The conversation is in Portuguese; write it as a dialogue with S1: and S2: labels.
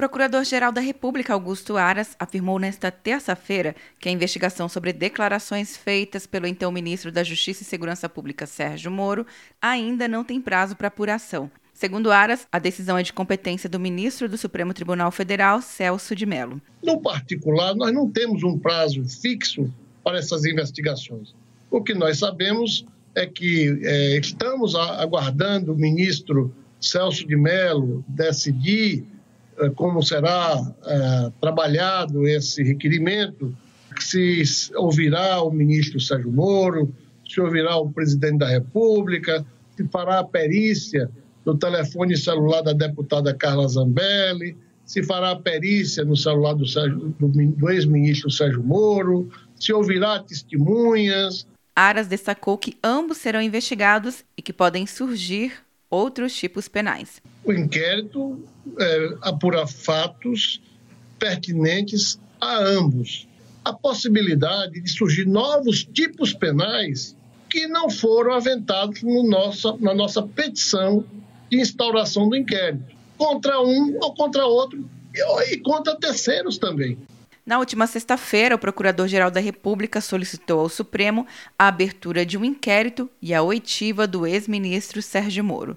S1: Procurador-Geral da República, Augusto Aras, afirmou nesta terça-feira que a investigação sobre declarações feitas pelo então ministro da Justiça e Segurança Pública, Sérgio Moro, ainda não tem prazo para apuração. Segundo Aras, a decisão é de competência do ministro do Supremo Tribunal Federal, Celso de Mello.
S2: No particular, nós não temos um prazo fixo para essas investigações. O que nós sabemos é que é, estamos aguardando o ministro Celso de Mello decidir como será é, trabalhado esse requerimento, se ouvirá o ministro Sérgio Moro, se ouvirá o presidente da República, se fará a perícia no telefone celular da deputada Carla Zambelli, se fará a perícia no celular do, do, do ex-ministro Sérgio Moro, se ouvirá testemunhas.
S1: Aras destacou que ambos serão investigados e que podem surgir outros tipos penais.
S2: O inquérito é, apura fatos pertinentes a ambos. A possibilidade de surgir novos tipos penais que não foram aventados no nossa, na nossa petição de instauração do inquérito, contra um ou contra outro e, e contra terceiros também.
S1: Na última sexta-feira, o Procurador-Geral da República solicitou ao Supremo a abertura de um inquérito e a oitiva do ex-ministro Sérgio Moro.